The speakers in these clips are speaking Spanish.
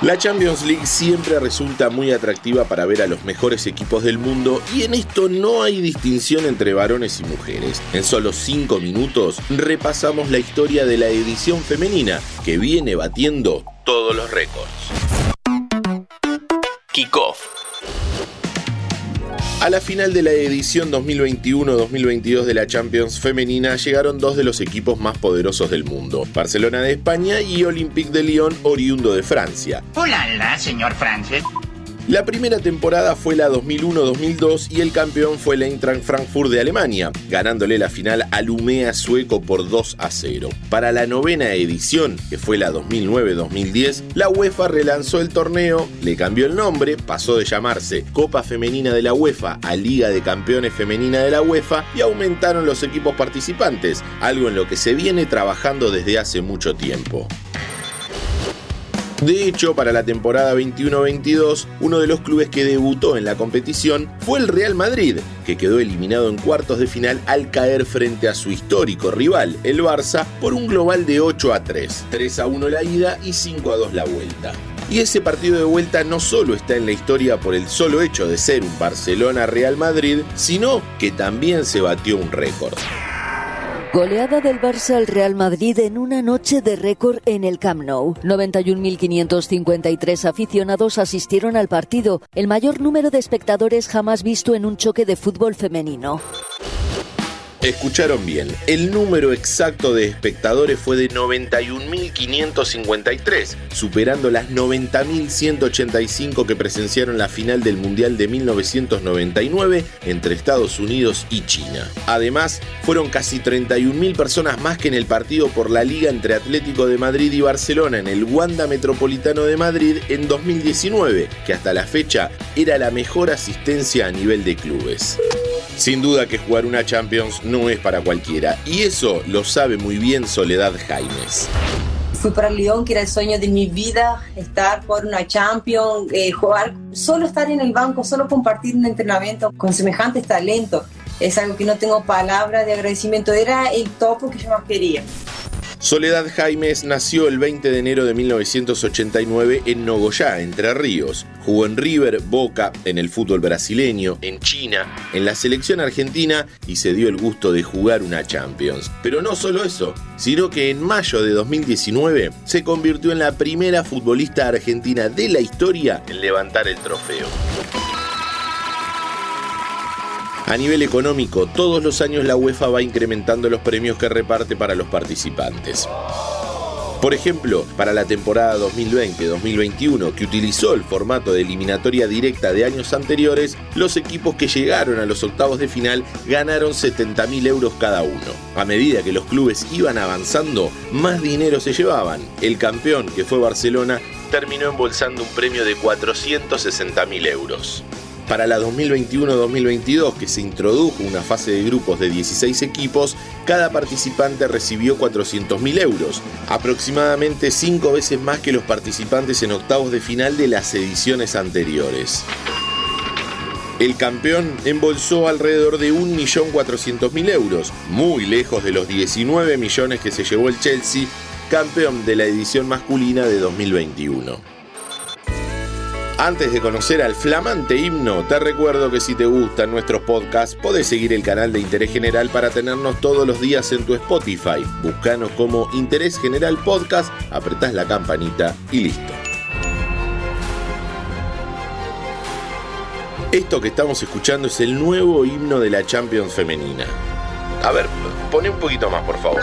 La Champions League siempre resulta muy atractiva para ver a los mejores equipos del mundo y en esto no hay distinción entre varones y mujeres. En solo 5 minutos repasamos la historia de la edición femenina que viene batiendo todos los récords. Kickoff. A la final de la edición 2021-2022 de la Champions femenina llegaron dos de los equipos más poderosos del mundo, Barcelona de España y Olympique de Lyon, oriundo de Francia. Hola, señor Francis. La primera temporada fue la 2001-2002 y el campeón fue el Eintracht Frankfurt de Alemania, ganándole la final al Umea sueco por 2 a 0. Para la novena edición, que fue la 2009-2010, la UEFA relanzó el torneo, le cambió el nombre, pasó de llamarse Copa Femenina de la UEFA a Liga de Campeones Femenina de la UEFA y aumentaron los equipos participantes, algo en lo que se viene trabajando desde hace mucho tiempo. De hecho, para la temporada 21-22, uno de los clubes que debutó en la competición fue el Real Madrid, que quedó eliminado en cuartos de final al caer frente a su histórico rival, el Barça, por un global de 8 a 3, 3 a 1 la ida y 5 a 2 la vuelta. Y ese partido de vuelta no solo está en la historia por el solo hecho de ser un Barcelona-Real Madrid, sino que también se batió un récord. Goleada del Barça al Real Madrid en una noche de récord en el Camp Nou. 91.553 aficionados asistieron al partido, el mayor número de espectadores jamás visto en un choque de fútbol femenino. Escucharon bien, el número exacto de espectadores fue de 91.553, superando las 90.185 que presenciaron la final del Mundial de 1999 entre Estados Unidos y China. Además, fueron casi 31.000 personas más que en el partido por la Liga entre Atlético de Madrid y Barcelona en el Wanda Metropolitano de Madrid en 2019, que hasta la fecha era la mejor asistencia a nivel de clubes. Sin duda que jugar una Champions no es para cualquiera, y eso lo sabe muy bien Soledad Jaimes. Fui para Lyon, que era el sueño de mi vida, estar por una Champions, eh, jugar, solo estar en el banco, solo compartir un entrenamiento con semejantes talentos. Es algo que no tengo palabras de agradecimiento, era el topo que yo más quería. Soledad Jaimes nació el 20 de enero de 1989 en Nogoyá, Entre Ríos. Jugó en River, Boca, en el fútbol brasileño, en China, en la selección argentina y se dio el gusto de jugar una Champions. Pero no solo eso, sino que en mayo de 2019 se convirtió en la primera futbolista argentina de la historia en levantar el trofeo. A nivel económico, todos los años la UEFA va incrementando los premios que reparte para los participantes. Por ejemplo, para la temporada 2020-2021, que utilizó el formato de eliminatoria directa de años anteriores, los equipos que llegaron a los octavos de final ganaron 70.000 euros cada uno. A medida que los clubes iban avanzando, más dinero se llevaban. El campeón, que fue Barcelona, terminó embolsando un premio de 460.000 euros. Para la 2021-2022, que se introdujo una fase de grupos de 16 equipos, cada participante recibió 400.000 euros, aproximadamente 5 veces más que los participantes en octavos de final de las ediciones anteriores. El campeón embolsó alrededor de 1.400.000 euros, muy lejos de los 19 millones que se llevó el Chelsea, campeón de la edición masculina de 2021. Antes de conocer al flamante himno, te recuerdo que si te gustan nuestros podcasts, podés seguir el canal de Interés General para tenernos todos los días en tu Spotify. Búscanos como Interés General Podcast, apretás la campanita y listo. Esto que estamos escuchando es el nuevo himno de la Champions femenina. A ver, pone un poquito más, por favor.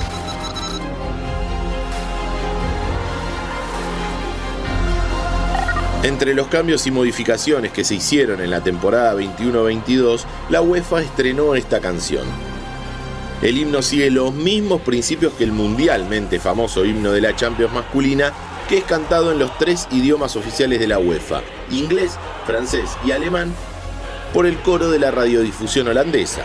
Entre los cambios y modificaciones que se hicieron en la temporada 21-22, la UEFA estrenó esta canción. El himno sigue los mismos principios que el mundialmente famoso himno de la Champions masculina, que es cantado en los tres idiomas oficiales de la UEFA, inglés, francés y alemán, por el coro de la radiodifusión holandesa.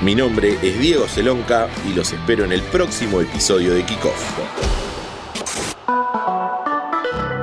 Mi nombre es Diego Celonca y los espero en el próximo episodio de Kickoff.